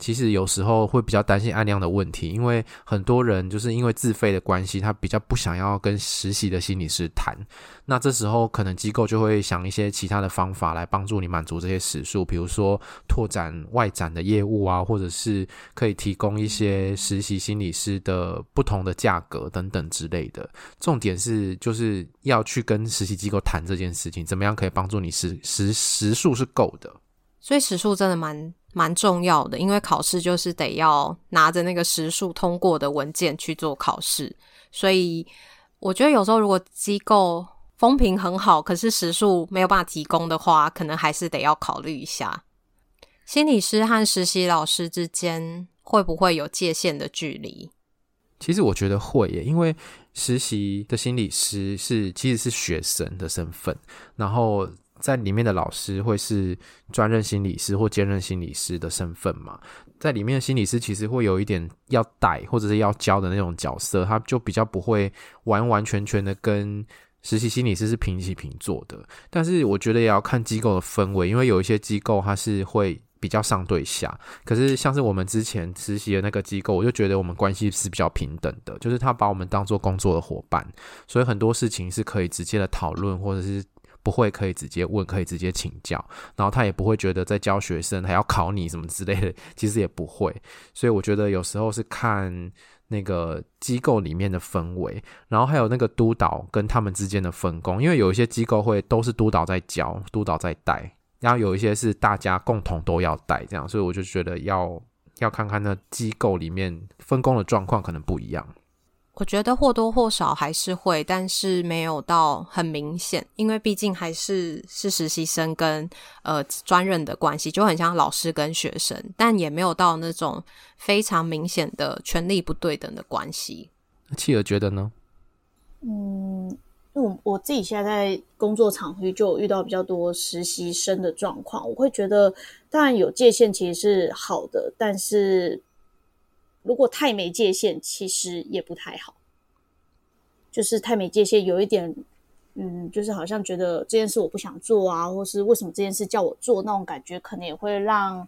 Speaker 1: 其实有时候会比较担心案量的问题，因为很多人就是因为自费的关系，他比较不想要跟实习的心理师谈。那这时候可能机构就会想一些其他的方法来帮助你满足这些时数，比如说拓展外展的业务啊，或者是可以提供一些实习心理师的不同的价格等等之类的。重点是就是要去跟实习机构谈这件事情，怎么样可以帮助你时时时数是够的。
Speaker 2: 所以时数真的蛮。蛮重要的，因为考试就是得要拿着那个时数通过的文件去做考试，所以我觉得有时候如果机构风评很好，可是时数没有办法提供的话，可能还是得要考虑一下。心理师和实习老师之间会不会有界限的距离？
Speaker 1: 其实我觉得会耶，因为实习的心理师是其实是学生的身份，然后在里面的老师会是专任心理师或兼任心理师的身份嘛，在里面的心理师其实会有一点要带或者是要教的那种角色，他就比较不会完完全全的跟实习心理师是平起平坐的。但是我觉得也要看机构的氛围，因为有一些机构它是会。比较上对下，可是像是我们之前实习的那个机构，我就觉得我们关系是比较平等的，就是他把我们当做工作的伙伴，所以很多事情是可以直接的讨论，或者是不会可以直接问，可以直接请教，然后他也不会觉得在教学生还要考你什么之类的，其实也不会，所以我觉得有时候是看那个机构里面的氛围，然后还有那个督导跟他们之间的分工，因为有一些机构会都是督导在教，督导在带。然后有一些是大家共同都要带这样，所以我就觉得要要看看那机构里面分工的状况可能不一样。
Speaker 2: 我觉得或多或少还是会，但是没有到很明显，因为毕竟还是是实习生跟呃专任的关系，就很像老师跟学生，但也没有到那种非常明显的权力不对等的关系。
Speaker 1: 企鹅觉得呢？
Speaker 3: 嗯。我我自己现在在工作场域就有遇到比较多实习生的状况，我会觉得当然有界限其实是好的，但是如果太没界限，其实也不太好。就是太没界限，有一点，嗯，就是好像觉得这件事我不想做啊，或是为什么这件事叫我做那种感觉，可能也会让。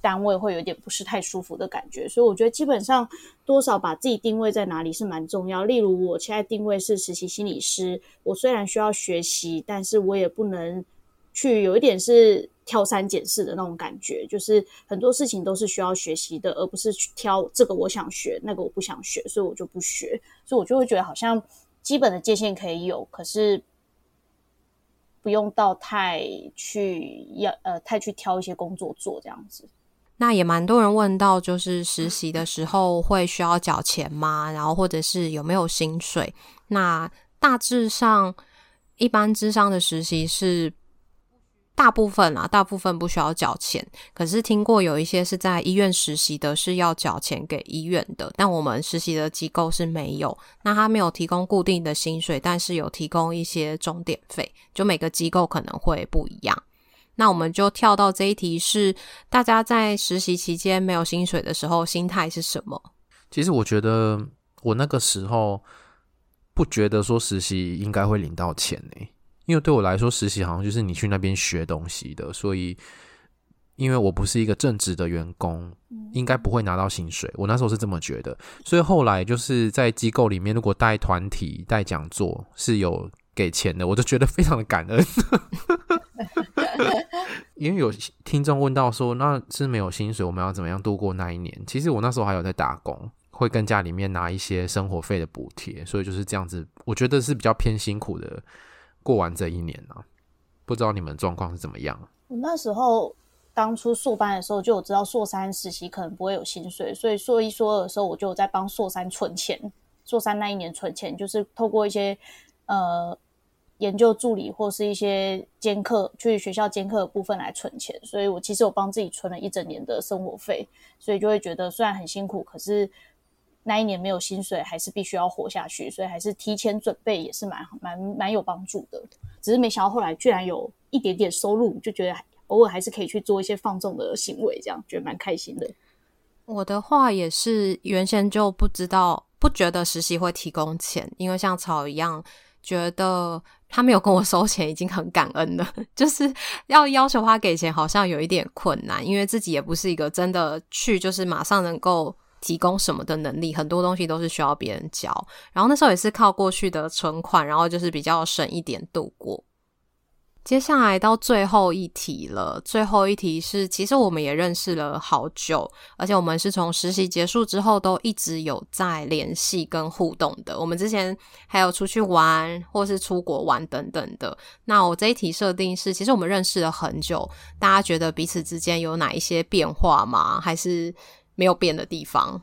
Speaker 3: 单位会有点不是太舒服的感觉，所以我觉得基本上多少把自己定位在哪里是蛮重要。例如我现在定位是实习心理师，我虽然需要学习，但是我也不能去有一点是挑三拣四的那种感觉，就是很多事情都是需要学习的，而不是去挑这个我想学，那个我不想学，所以我就不学。所以我就会觉得好像基本的界限可以有，可是不用到太去要呃太去挑一些工作做这样子。
Speaker 2: 那也蛮多人问到，就是实习的时候会需要缴钱吗？然后或者是有没有薪水？那大致上，一般智商的实习是大部分啊，大部分不需要缴钱。可是听过有一些是在医院实习的，是要缴钱给医院的。但我们实习的机构是没有，那他没有提供固定的薪水，但是有提供一些钟点费，就每个机构可能会不一样。那我们就跳到这一题是，大家在实习期间没有薪水的时候，心态是什么？
Speaker 1: 其实我觉得我那个时候不觉得说实习应该会领到钱呢，因为对我来说，实习好像就是你去那边学东西的，所以因为我不是一个正职的员工，应该不会拿到薪水。我那时候是这么觉得，所以后来就是在机构里面，如果带团体、带讲座是有给钱的，我就觉得非常的感恩。[LAUGHS] 因为有听众问到说，那是没有薪水，我们要怎么样度过那一年？其实我那时候还有在打工，会跟家里面拿一些生活费的补贴，所以就是这样子。我觉得是比较偏辛苦的过完这一年啊。不知道你们状况是怎么样？
Speaker 3: 我那时候当初硕班的时候就有知道硕三实习可能不会有薪水，所以硕一硕二的时候我就有在帮硕三存钱。硕三那一年存钱就是透过一些呃。研究助理或是一些兼课，去学校兼课的部分来存钱，所以我其实我帮自己存了一整年的生活费，所以就会觉得虽然很辛苦，可是那一年没有薪水，还是必须要活下去，所以还是提前准备也是蛮蛮蛮有帮助的。只是没想到后来居然有一点点收入，就觉得偶尔还是可以去做一些放纵的行为，这样觉得蛮开心的。
Speaker 2: 我的话也是原先就不知道，不觉得实习会提供钱，因为像草一样觉得。他没有跟我收钱，已经很感恩了。[LAUGHS] 就是要要求他给钱，好像有一点困难，因为自己也不是一个真的去，就是马上能够提供什么的能力，很多东西都是需要别人教。然后那时候也是靠过去的存款，然后就是比较省一点度过。接下来到最后一题了。最后一题是，其实我们也认识了好久，而且我们是从实习结束之后都一直有在联系跟互动的。我们之前还有出去玩，或是出国玩等等的。那我这一题设定是，其实我们认识了很久，大家觉得彼此之间有哪一些变化吗？还是没有变的地方？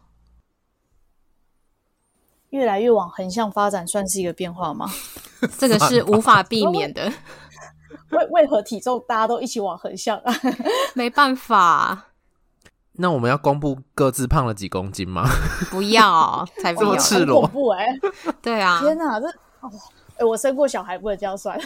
Speaker 3: 越来越往横向发展，算是一个变化吗？[LAUGHS]
Speaker 2: 这个是无法避免的。[LAUGHS]
Speaker 3: 为为何体重大家都一起往横向啊？[LAUGHS]
Speaker 2: 没办法，
Speaker 1: 那我们要公布各自胖了几公斤吗？
Speaker 2: 不要，才不要，
Speaker 1: 这么赤裸，
Speaker 3: 恐怖哎！
Speaker 2: 对啊，
Speaker 3: 天哪，这哦，哎，我生过小孩，不能这样算。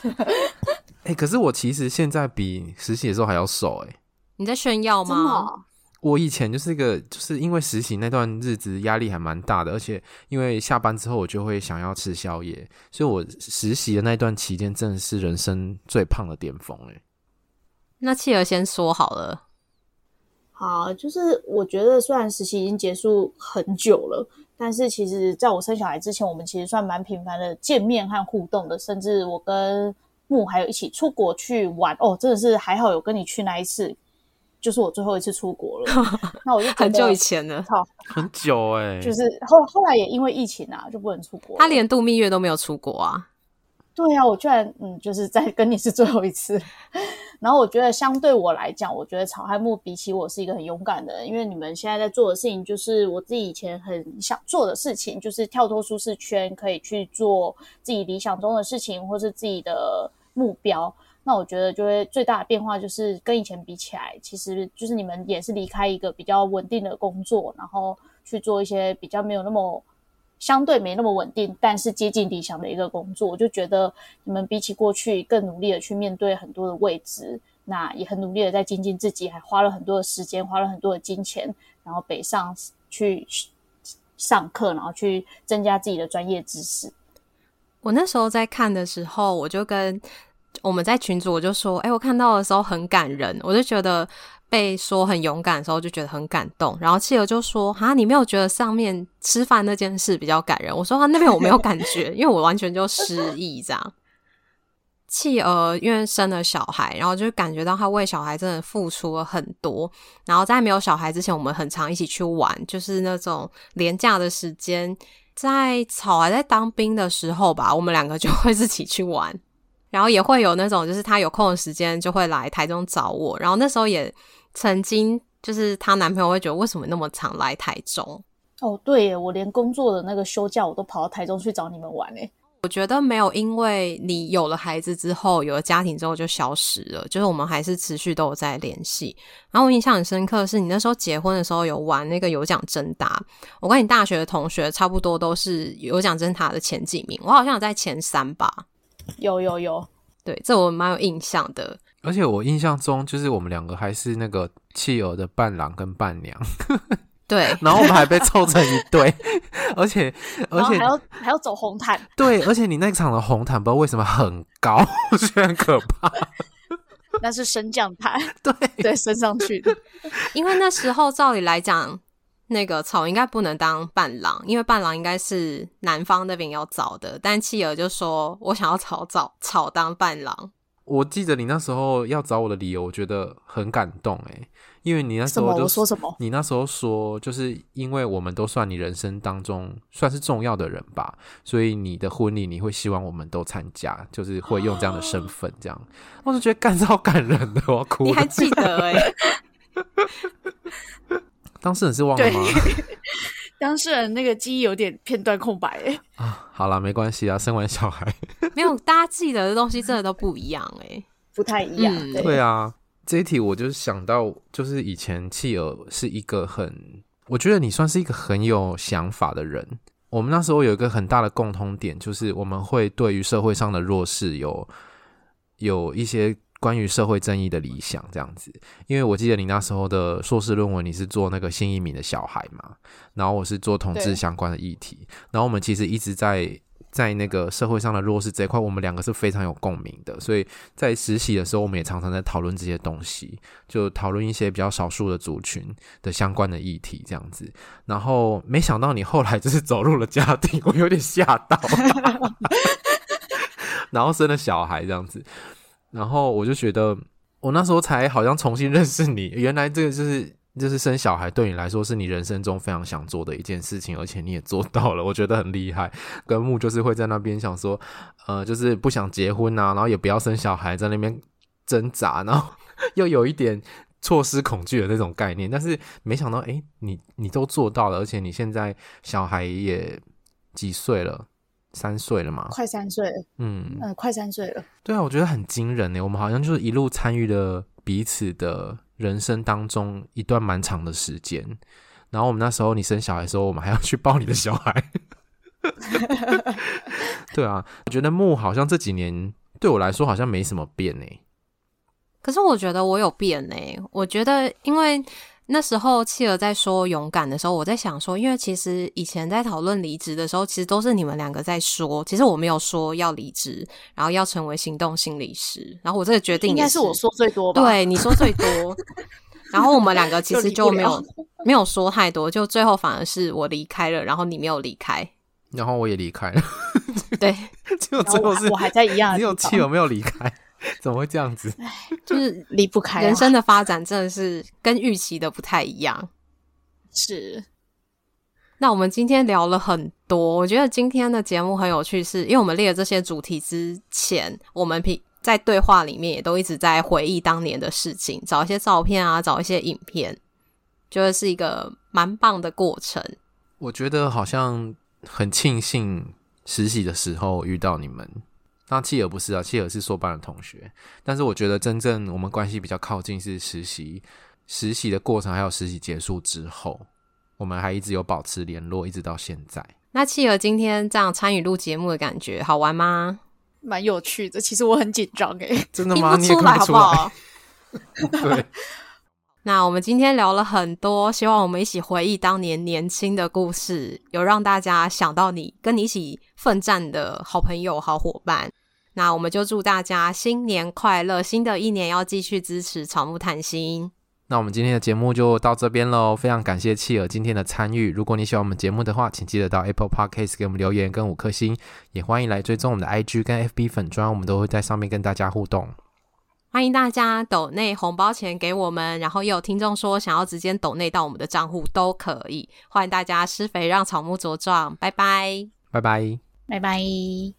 Speaker 1: 哎、欸，可是我其实现在比实习的时候还要瘦哎、欸。
Speaker 2: 你在炫耀吗？
Speaker 1: 我以前就是一个，就是因为实习那段日子压力还蛮大的，而且因为下班之后我就会想要吃宵夜，所以我实习的那段期间真的是人生最胖的巅峰哎。
Speaker 2: 那企鹅先说好了。
Speaker 3: 好，就是我觉得虽然实习已经结束很久了，但是其实在我生小孩之前，我们其实算蛮频繁的见面和互动的，甚至我跟木还有一起出国去玩哦，真的是还好有跟你去那一次。就是我最后一次出国了，[LAUGHS] 那我就
Speaker 2: 很久以前了，
Speaker 3: 操，
Speaker 1: 很久哎、欸，
Speaker 3: 就是后后来也因为疫情啊，就不能出国。
Speaker 2: 他连度蜜月都没有出国啊？
Speaker 3: 对啊，我居然嗯，就是在跟你是最后一次。[LAUGHS] 然后我觉得相对我来讲，我觉得草汉木比起我是一个很勇敢的人，因为你们现在在做的事情，就是我自己以前很想做的事情，就是跳脱舒适圈，可以去做自己理想中的事情，或是自己的目标。那我觉得，就会最大的变化就是跟以前比起来，其实就是你们也是离开一个比较稳定的工作，然后去做一些比较没有那么相对没那么稳定，但是接近理想的一个工作。我就觉得你们比起过去更努力的去面对很多的未知，那也很努力的在精进自己，还花了很多的时间，花了很多的金钱，然后北上去上课，然后去增加自己的专业知识。
Speaker 2: 我那时候在看的时候，我就跟。我们在群组，我就说，哎，我看到的时候很感人，我就觉得被说很勇敢的时候，就觉得很感动。然后企鹅就说，哈，你没有觉得上面吃饭那件事比较感人？我说，他那边我没有感觉，因为我完全就失忆这样。企鹅因为生了小孩，然后就感觉到他为小孩真的付出了很多。然后在没有小孩之前，我们很常一起去玩，就是那种廉价的时间，在草还在当兵的时候吧，我们两个就会自己去玩。然后也会有那种，就是她有空的时间就会来台中找我。然后那时候也曾经，就是她男朋友会觉得为什么那么常来台中？
Speaker 3: 哦，对耶，我连工作的那个休假我都跑到台中去找你们玩诶。
Speaker 2: 我觉得没有，因为你有了孩子之后，有了家庭之后就消失了。就是我们还是持续都有在联系。然后我印象很深刻的是，你那时候结婚的时候有玩那个有奖征答。我跟你大学的同学差不多都是有奖征答的前几名，我好像有在前三吧。
Speaker 3: 有有有，
Speaker 2: 对，这我蛮有印象的。
Speaker 1: 而且我印象中，就是我们两个还是那个弃儿的伴郎跟伴娘。
Speaker 2: 对，[LAUGHS]
Speaker 1: 然后我们还被凑成一对，[LAUGHS] 而且而且
Speaker 3: 还要还要走红毯。
Speaker 1: 对，而且你那场的红毯不知道为什么很高，[LAUGHS] 我觉得很可怕。
Speaker 3: 那是升降台，
Speaker 1: 对
Speaker 3: 对，升上去的。
Speaker 2: 因为那时候照理来讲。那个草应该不能当伴郎，因为伴郎应该是男方那边要找的。但企鹅就说：“我想要草找草当伴郎。”
Speaker 1: 我记得你那时候要找我的理由，我觉得很感动诶，因为你那时候
Speaker 3: 说什么？
Speaker 1: 你那时候说，就是因为我们都算你人生当中算是重要的人吧，所以你的婚礼你会希望我们都参加，就是会用这样的身份这样。我就觉得干超感人的，我要哭。
Speaker 2: 你还记得诶 [LAUGHS]
Speaker 1: 当事人是忘了吗？[LAUGHS]
Speaker 3: 当事人那个记忆有点片段空白哎。
Speaker 1: 啊，好啦，没关系啊，生完小孩 [LAUGHS]
Speaker 2: 没有，大家记得的东西真的都不一样哎，
Speaker 3: 不太一样。
Speaker 2: 嗯、
Speaker 3: 对，
Speaker 1: 对啊，这一题我就是想到，就是以前契儿是一个很，我觉得你算是一个很有想法的人。我们那时候有一个很大的共通点，就是我们会对于社会上的弱势有有一些。关于社会正义的理想这样子，因为我记得你那时候的硕士论文，你是做那个新移民的小孩嘛，然后我是做同志相关的议题，然后我们其实一直在在那个社会上的弱势这一块，我们两个是非常有共鸣的，所以在实习的时候，我们也常常在讨论这些东西，就讨论一些比较少数的族群的相关的议题这样子，然后没想到你后来就是走入了家庭，我有点吓到，[LAUGHS] 然后生了小孩这样子。然后我就觉得，我那时候才好像重新认识你。原来这个就是就是生小孩对你来说是你人生中非常想做的一件事情，而且你也做到了，我觉得很厉害。跟木就是会在那边想说，呃，就是不想结婚啊，然后也不要生小孩，在那边挣扎，然后 [LAUGHS] 又有一点错失恐惧的那种概念。但是没想到，诶，你你都做到了，而且你现在小孩也几岁了？三岁了嘛？
Speaker 3: 快三岁了。
Speaker 1: 嗯嗯、
Speaker 3: 呃，快三岁了。
Speaker 1: 对啊，我觉得很惊人呢。我们好像就是一路参与了彼此的人生当中一段蛮长的时间。然后我们那时候你生小孩的时候，我们还要去抱你的小孩。[LAUGHS] 对啊，我觉得木好像这几年对我来说好像没什么变呢。
Speaker 2: 可是我觉得我有变呢。我觉得因为。那时候企鹅在说勇敢的时候，我在想说，因为其实以前在讨论离职的时候，其实都是你们两个在说，其实我没有说要离职，然后要成为行动心理师，然后我这个决定
Speaker 3: 应该是我说最多吧？
Speaker 2: 对，你说最多，[LAUGHS] 然后我们两个其实就没有没有说太多，就最后反而是我离开了，然后你没有离开，
Speaker 1: 然后我也离开了，
Speaker 2: 对，[LAUGHS]
Speaker 1: 就最后是
Speaker 3: 我还在一样，
Speaker 1: 只有企鹅没有离开。怎么会这样子？[LAUGHS]
Speaker 2: 就是
Speaker 3: 离不开、啊、
Speaker 2: 人生的发展，真的是跟预期的不太一样。
Speaker 3: 是。
Speaker 2: 那我们今天聊了很多，我觉得今天的节目很有趣是，是因为我们列了这些主题之前，我们平在对话里面也都一直在回忆当年的事情，找一些照片啊，找一些影片，觉得是一个蛮棒的过程。
Speaker 1: 我觉得好像很庆幸实习的时候遇到你们。那契尔不是啊，契尔是硕班的同学，但是我觉得真正我们关系比较靠近是实习，实习的过程还有实习结束之后，我们还一直有保持联络，一直到现在。
Speaker 2: 那契尔今天这样参与录节目的感觉好玩吗？
Speaker 3: 蛮有趣的，其实我很紧张诶，
Speaker 1: 真的吗？
Speaker 2: 听不出来好不好？[LAUGHS]
Speaker 1: 对。
Speaker 2: 那我们今天聊了很多，希望我们一起回忆当年年轻的故事，有让大家想到你跟你一起奋战的好朋友、好伙伴。那我们就祝大家新年快乐，新的一年要继续支持草木谈心。
Speaker 1: 那我们今天的节目就到这边喽，非常感谢企鹅今天的参与。如果你喜欢我们节目的话，请记得到 Apple Podcast 给我们留言跟五颗星，也欢迎来追踪我们的 IG 跟 FB 粉砖，我们都会在上面跟大家互动。
Speaker 2: 欢迎大家抖内红包钱给我们，然后也有听众说想要直接抖内到我们的账户都可以。欢迎大家施肥让草木茁壮，拜拜，
Speaker 1: 拜拜，
Speaker 3: 拜拜。